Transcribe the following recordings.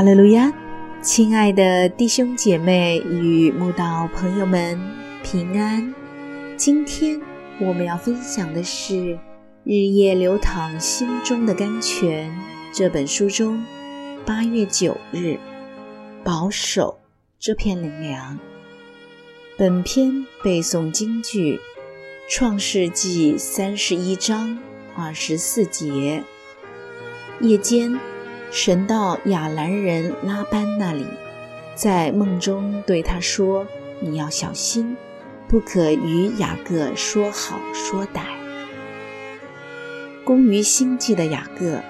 哈利路亚，亲爱的弟兄姐妹与慕道朋友们平安。今天我们要分享的是《日夜流淌心中的甘泉》这本书中八月九日保守这篇灵粮。本篇背诵京剧《创世纪》三十一章二十四节。夜间。神到亚兰人拉班那里，在梦中对他说：“你要小心，不可与雅各说好说歹。”工于心计的雅各，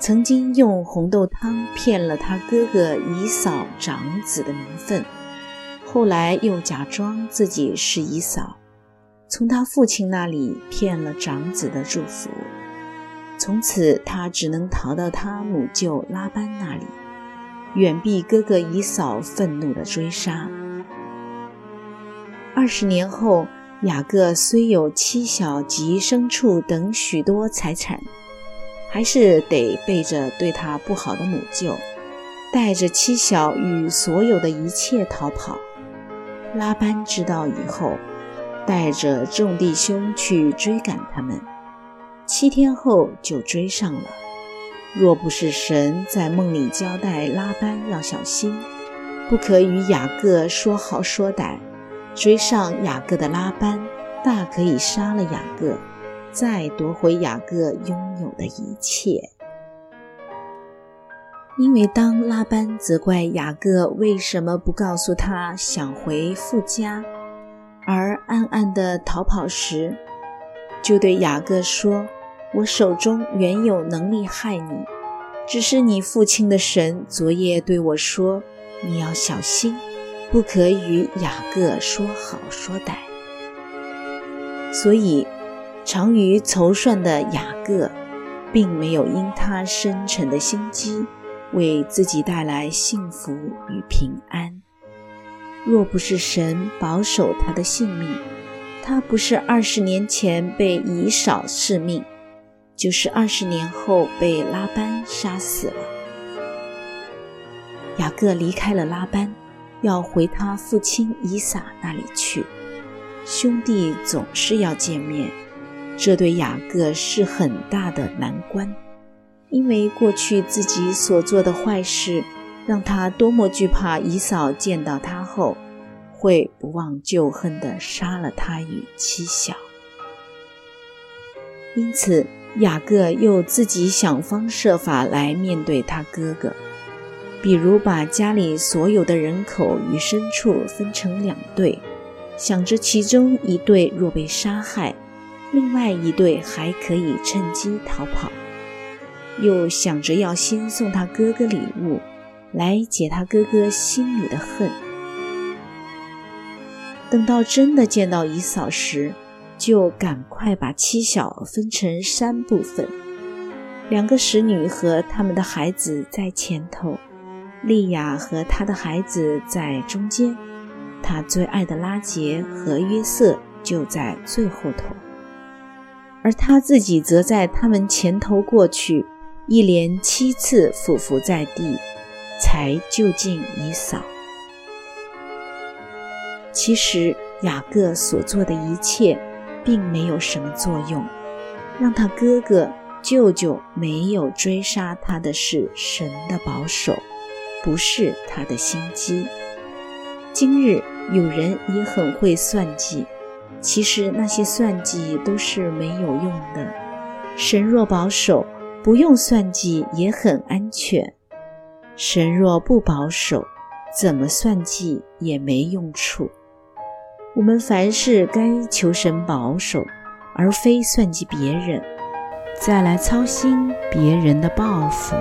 曾经用红豆汤骗了他哥哥以扫长子的名分，后来又假装自己是以扫，从他父亲那里骗了长子的祝福。从此，他只能逃到他母舅拉班那里，远避哥哥以扫愤怒的追杀。二十年后，雅各虽有妻小及牲畜等许多财产，还是得背着对他不好的母舅，带着妻小与所有的一切逃跑。拉班知道以后，带着众弟兄去追赶他们。七天后就追上了。若不是神在梦里交代拉班要小心，不可与雅各说好说歹，追上雅各的拉班大可以杀了雅各，再夺回雅各拥有的一切。因为当拉班责怪雅各为什么不告诉他想回父家，而暗暗的逃跑时，就对雅各说。我手中原有能力害你，只是你父亲的神昨夜对我说：“你要小心，不可与雅各说好说歹。”所以，长于筹算的雅各，并没有因他深沉的心机，为自己带来幸福与平安。若不是神保守他的性命，他不是二十年前被以扫弑命。就是二十年后被拉班杀死了。雅各离开了拉班，要回他父亲以撒那里去。兄弟总是要见面，这对雅各是很大的难关，因为过去自己所做的坏事，让他多么惧怕以嫂见到他后，会不忘旧恨地杀了他与妻小。因此。雅各又自己想方设法来面对他哥哥，比如把家里所有的人口与牲畜分成两队，想着其中一队若被杀害，另外一队还可以趁机逃跑；又想着要先送他哥哥礼物，来解他哥哥心里的恨。等到真的见到姨嫂时，就赶快把妻小分成三部分，两个使女和他们的孩子在前头，利亚和他的孩子在中间，他最爱的拉杰和约瑟就在最后头，而他自己则在他们前头过去，一连七次俯伏在地，才就近以扫。其实雅各所做的一切。并没有什么作用，让他哥哥、舅舅没有追杀他的是神的保守，不是他的心机。今日有人也很会算计，其实那些算计都是没有用的。神若保守，不用算计也很安全；神若不保守，怎么算计也没用处。我们凡事该求神保守，而非算计别人，再来操心别人的报复。